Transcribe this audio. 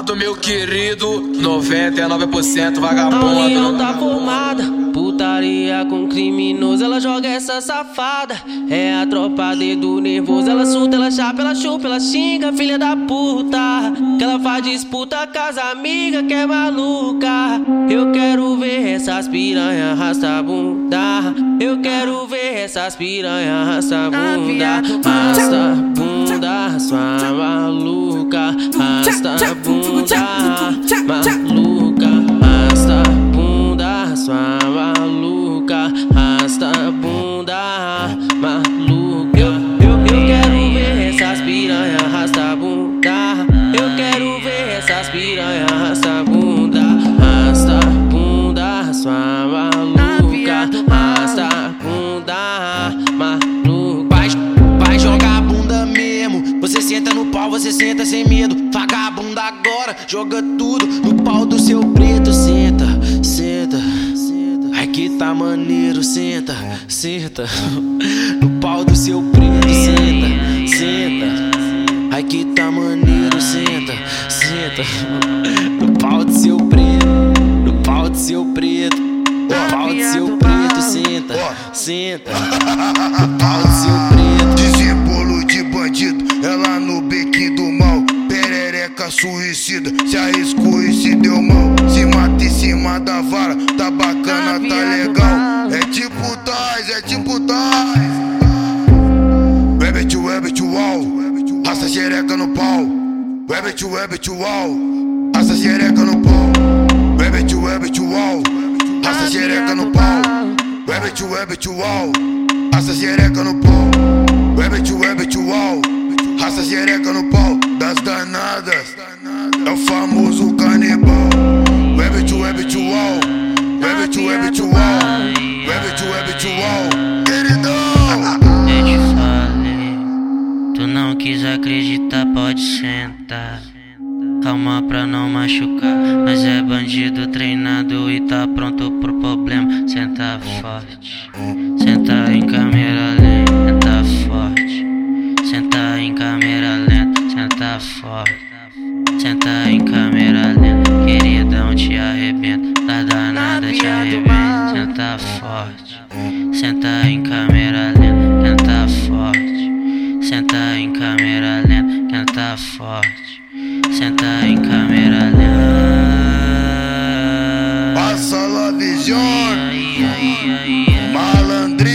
Eduardo, meu querido, 99% vagabundo. A união tá formada, putaria com criminoso. Ela joga essa safada. É a tropa dedo nervoso. Ela surta, ela chapa, ela chupa, ela xinga, filha da puta. Que ela faz disputa com as amigas, que é maluca. Eu quero ver essas piranha arrasta bunda. Eu quero ver essas piranha arrasta bunda. Arrasta bunda, sua maluca. Arrasta bunda, maluca. Vai, vai jogar a bunda mesmo. Você senta no pau, você senta sem medo. Vagabunda agora, joga tudo no pau do seu preto. Senta, senta, que tá maneiro, senta, senta. No pau do seu preto, senta, senta. Ai que tá maneiro, senta, senta. No pau do seu preto, No pau do seu preto. Discípulo de bandido, ela no bequinho do mal. Perereca suicida, se arriscou e se deu mal. Se mata em cima da vara, tá bacana, tá legal. É tipo tais, é tipo tais. Rabbit, rabbit, uau. Raça xereca no pau. Rabbit, rabbit, uau. Raça xereca no pau. Rabbit, rabbit, uau. Raça xereca no pau. Rabbit, rabbit, uau. Raça xereca no pau. Rabbit, rabbit, uau. Raça xereca no pau das danadas. É o famoso canibal. Rabbit, rabbit, uau. Rabbit, rabbit, uau. Rabbit, rabbit, uau. Queridão. Eu te falei, tu não quis acreditar, pode sentar. Calma pra não machucar. Nós é bandido treinado e tá pronto pro problema senta forte, senta em câmera lenta, forte, senta em câmera lenta, senta forte, senta em câmera lenta, queridão te arrebenta, tá danada te arrebenta, senta forte, senta em câmera lenta, senta forte, senta em câmera lenta, senta forte, senta em câmera lenta. Passa lá visione. Malandrinho.